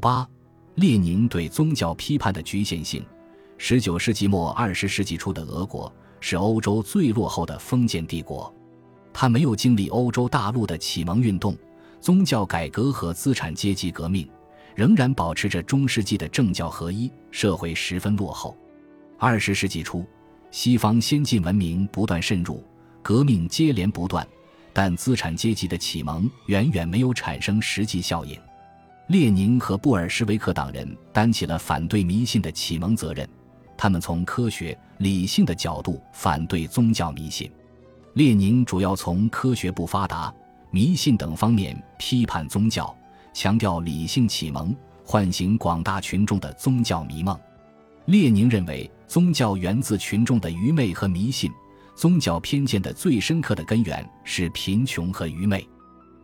八，列宁对宗教批判的局限性。十九世纪末二十世纪初的俄国是欧洲最落后的封建帝国，它没有经历欧洲大陆的启蒙运动、宗教改革和资产阶级革命，仍然保持着中世纪的政教合一，社会十分落后。二十世纪初，西方先进文明不断渗入，革命接连不断。但资产阶级的启蒙远远没有产生实际效应。列宁和布尔什维克党人担起了反对迷信的启蒙责任，他们从科学理性的角度反对宗教迷信。列宁主要从科学不发达、迷信等方面批判宗教，强调理性启蒙，唤醒广大群众的宗教迷梦。列宁认为，宗教源自群众的愚昧和迷信。宗教偏见的最深刻的根源是贫穷和愚昧，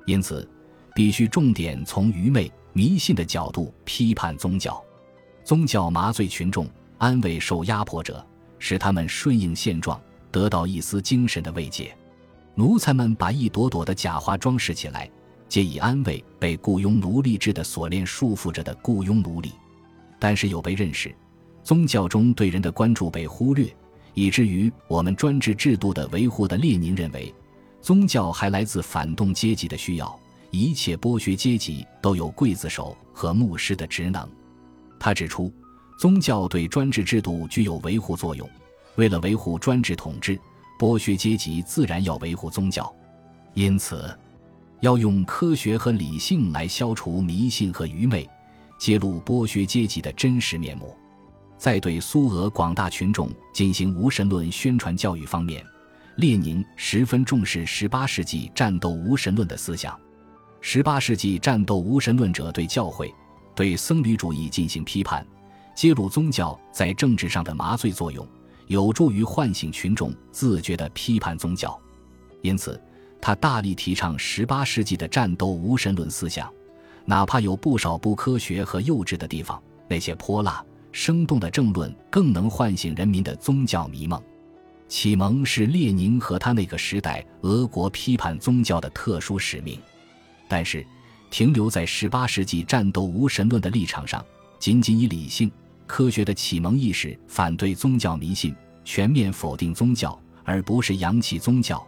因此必须重点从愚昧、迷信的角度批判宗教。宗教麻醉群众，安慰受压迫者，使他们顺应现状，得到一丝精神的慰藉。奴才们把一朵朵的假花装饰起来，借以安慰被雇佣奴隶制的锁链束缚着的雇佣奴隶。但是有被认识，宗教中对人的关注被忽略。以至于我们专制制度的维护的列宁认为，宗教还来自反动阶级的需要，一切剥削阶级都有刽子手和牧师的职能。他指出，宗教对专制制度具有维护作用，为了维护专制统治，剥削阶级自然要维护宗教，因此，要用科学和理性来消除迷信和愚昧，揭露剥削阶级的真实面目。在对苏俄广大群众进行无神论宣传教育方面，列宁十分重视18世纪战斗无神论的思想。18世纪战斗无神论者对教会、对僧侣主义进行批判，揭露宗教在政治上的麻醉作用，有助于唤醒群众自觉地批判宗教。因此，他大力提倡18世纪的战斗无神论思想，哪怕有不少不科学和幼稚的地方，那些泼辣。生动的政论更能唤醒人民的宗教迷梦。启蒙是列宁和他那个时代俄国批判宗教的特殊使命。但是，停留在十八世纪战斗无神论的立场上，仅仅以理性、科学的启蒙意识反对宗教迷信，全面否定宗教，而不是扬弃宗教，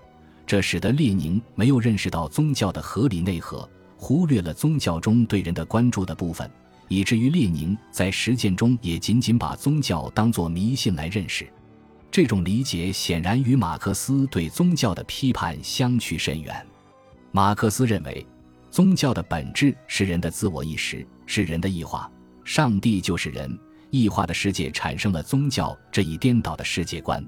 这使得列宁没有认识到宗教的合理内核，忽略了宗教中对人的关注的部分。以至于列宁在实践中也仅仅把宗教当作迷信来认识，这种理解显然与马克思对宗教的批判相去甚远。马克思认为，宗教的本质是人的自我意识，是人的异化，上帝就是人，异化的世界产生了宗教这一颠倒的世界观。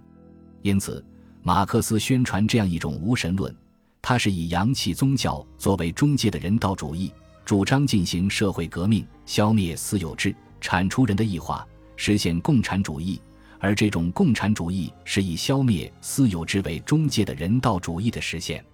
因此，马克思宣传这样一种无神论，他是以扬弃宗教作为中介的人道主义。主张进行社会革命，消灭私有制，铲除人的异化，实现共产主义。而这种共产主义是以消灭私有制为中介的人道主义的实现。